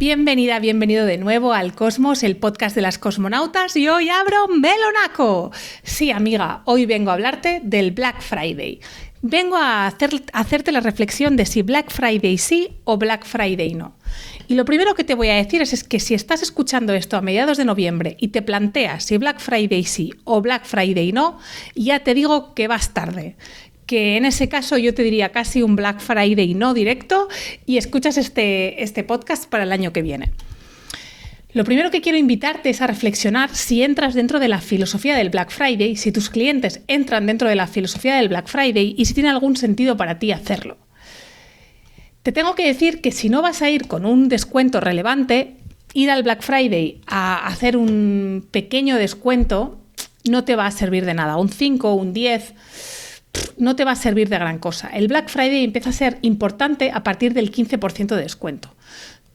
Bienvenida, bienvenido de nuevo al Cosmos, el podcast de las cosmonautas, y hoy abro Melonaco. Sí, amiga, hoy vengo a hablarte del Black Friday. Vengo a, hacerte la reflexión de si Black Friday sí o Black Friday no. Y lo primero que te voy a decir es, es, que si estás escuchando esto a mediados de noviembre y te planteas si Black Friday sí o Black Friday no, ya te digo que vas tarde. Que en ese caso yo te diría casi un Black Friday no directo y escuchas este, este podcast para el año que viene. Lo primero que quiero invitarte es a reflexionar si entras dentro de la filosofía del Black Friday, si tus clientes entran dentro de la filosofía del Black Friday y si tiene algún sentido para ti hacerlo. Te tengo que decir que si no vas a ir con un descuento relevante, ir al Black Friday a hacer un pequeño descuento no te va a servir de nada. Un 5, un 10 no te va a servir de gran cosa. El Black Friday empieza a ser importante a partir del 15% de descuento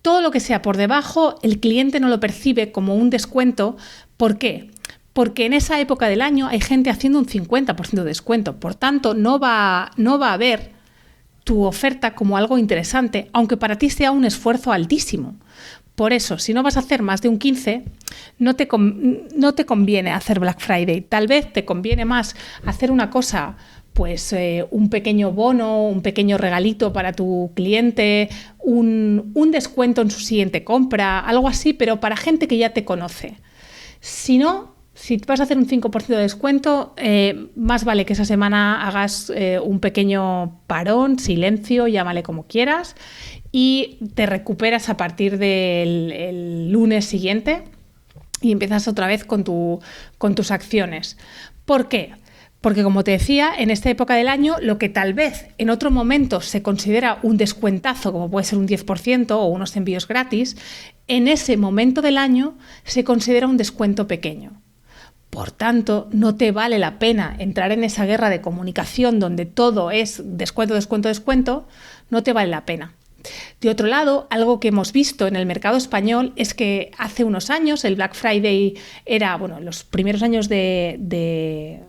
todo lo que sea por debajo, el cliente no lo percibe como un descuento. ¿Por qué? Porque en esa época del año hay gente haciendo un 50% de descuento. Por tanto, no va, no va a ver tu oferta como algo interesante, aunque para ti sea un esfuerzo altísimo. Por eso, si no vas a hacer más de un 15, no te, no te conviene hacer Black Friday. Tal vez te conviene más hacer una cosa pues eh, un pequeño bono, un pequeño regalito para tu cliente, un, descuento en su siguiente compra, algo así, pero para gente que ya te conoce. Si no, si vas a hacer un 5% de descuento, eh, más vale que esa semana hagas eh, un pequeño parón, silencio, llámale como quieras, y te recuperas a partir del lunes siguiente y empiezas otra vez con, con tus acciones. ¿Por qué? Porque como te decía, en esta época del año, lo que tal vez en otro momento se considera un descuentazo, como puede ser un 10% o unos envíos gratis, en ese momento del año se considera un descuento pequeño. Por tanto, no te vale la pena entrar en esa guerra de comunicación donde todo es descuento, descuento, descuento, no te vale la pena. De otro lado, algo que hemos visto en el mercado español es que hace unos años el Black Friday era, bueno, los primeros años de, de,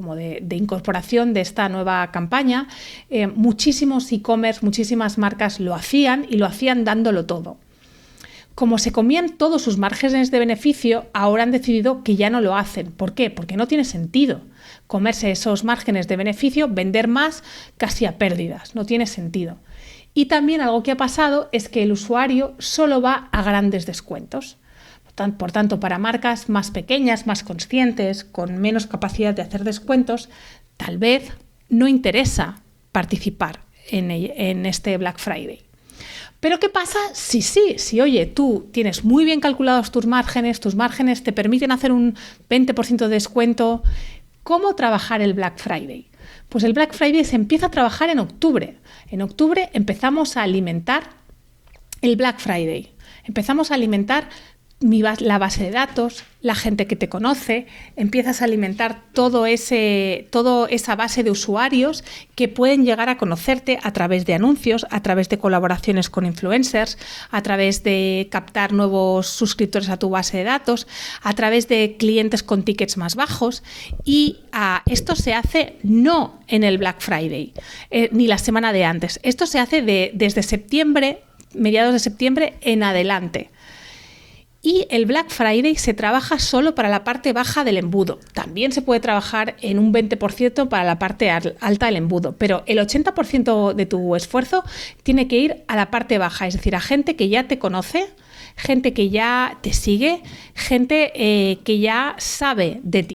como de, incorporación de esta nueva campaña, eh, muchísimos e-commerce, muchísimas marcas lo hacían y lo hacían dándolo todo. Como se comían todos sus márgenes de beneficio, ahora han decidido que ya no lo hacen. ¿Por qué? Porque no tiene sentido comerse esos márgenes de beneficio, vender más casi a pérdidas. No tiene sentido. Y también algo que ha pasado es que el usuario solo va a grandes descuentos. Por tanto, para marcas más pequeñas, más conscientes, con menos capacidad de hacer descuentos, tal vez no interesa participar en, este Black Friday. Pero ¿qué pasa si sí? Si, oye, tú tienes muy bien calculados tus márgenes, tus márgenes te permiten hacer un 20% de descuento, ¿cómo trabajar el Black Friday? Pues el Black Friday se empieza a trabajar en octubre. En octubre empezamos a alimentar el Black Friday. Empezamos a alimentar la base de datos, la gente que te conoce, empiezas a alimentar todo ese, toda esa base de usuarios que pueden llegar a conocerte a través de anuncios, a través de colaboraciones con influencers, a través de captar nuevos suscriptores a tu base de datos, a través de clientes con tickets más bajos. Y ah, esto se hace no en el Black Friday, eh, ni la semana de antes. Esto se hace desde septiembre, mediados de septiembre en adelante. Y el Black Friday se trabaja solo para la parte baja del embudo. También se puede trabajar en un 20% para la parte alta del embudo, pero el 80% de tu esfuerzo tiene que ir a la parte baja, es decir, a gente que ya te conoce, gente que ya te sigue, gente eh, que ya sabe de ti.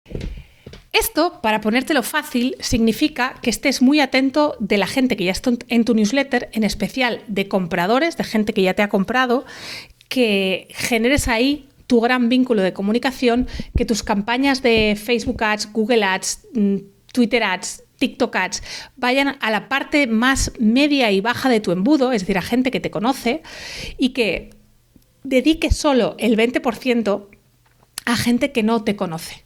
Esto, para ponértelo fácil, significa que estés muy atento de la gente que ya está en tu newsletter, en especial de compradores, de gente que ya te ha comprado, que generes ahí tu gran vínculo de comunicación, que tus campañas de Facebook Ads, Google Ads, mm, Twitter Ads, TikTok Ads vayan a la parte más media y baja de tu embudo, es decir, a gente que te conoce, y que dediques solo el 20% a gente que no te conoce.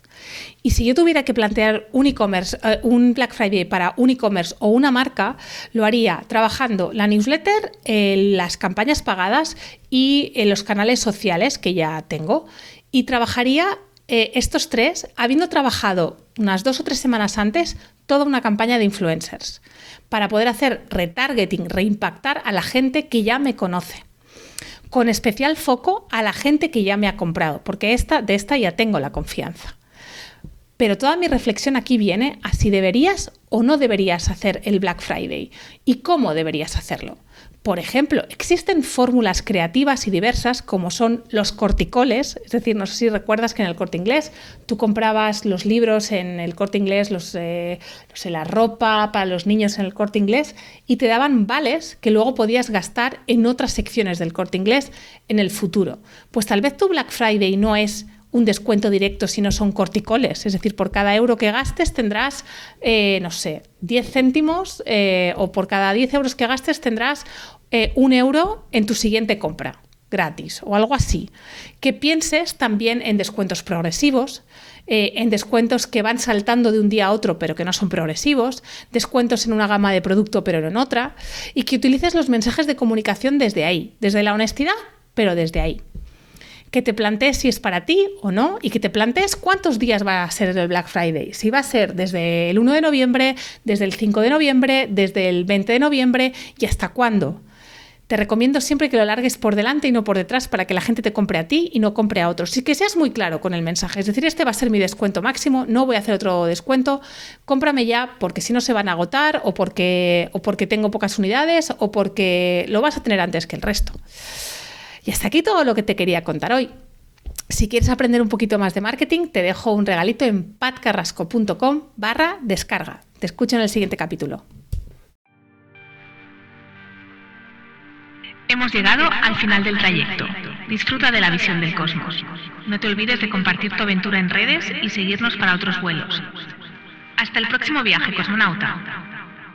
Y si yo tuviera que plantear un e-commerce, eh, un Black Friday para un e-commerce o una marca, lo haría trabajando la newsletter, las campañas pagadas y en los canales sociales que ya tengo. Y trabajaría eh, estos tres habiendo trabajado unas dos o tres semanas antes toda una campaña de influencers para poder hacer retargeting, reimpactar a la gente que ya me conoce con especial foco a la gente que ya me ha comprado, porque esta, de esta ya tengo la confianza. Pero toda mi reflexión aquí viene a si deberías o no deberías hacer el Black Friday y cómo deberías hacerlo. Por ejemplo, existen fórmulas creativas y diversas como son los corticoles, es decir, no sé si recuerdas que en el corte inglés tú comprabas los libros en el corte inglés, los, eh, la ropa para los niños en el corte inglés y te daban vales que luego podías gastar en otras secciones del corte inglés en el futuro. Pues tal vez tu Black Friday no es un descuento directo si no son corticoles. Es decir, por cada euro que gastes tendrás, eh, no sé, 10 céntimos eh, o por cada 10 euros que gastes tendrás eh, un euro en tu siguiente compra gratis o algo así. Que pienses también en descuentos progresivos, en descuentos que van saltando de un día a otro pero que no son progresivos, descuentos en una gama de producto pero no en otra, y que utilices los mensajes de comunicación desde ahí, desde la honestidad, pero desde ahí que te plantees si es para ti o no y que te plantees cuántos días va a ser el Black Friday. Si va a ser desde el 1 de noviembre, desde el 5 de noviembre, desde el 20 de noviembre y hasta cuándo. Te recomiendo siempre que lo largues por delante y no por detrás para que la gente te compre a ti y no compre a otros. Y que seas muy claro con el mensaje. Es decir, este va a ser mi descuento máximo, no voy a hacer otro descuento. Cómprame ya porque si no se van a agotar o porque, o porque tengo pocas unidades o porque lo vas a tener antes que el resto. Y hasta aquí todo lo que te quería contar hoy. Si quieres aprender un poquito más de marketing, te dejo un regalito en patcarrasco.com barra descarga. Te escucho en el siguiente capítulo. Hemos llegado al final del trayecto. Disfruta de la visión del cosmos. No te olvides de compartir tu aventura en redes y seguirnos para otros vuelos. Hasta el próximo viaje, cosmonauta.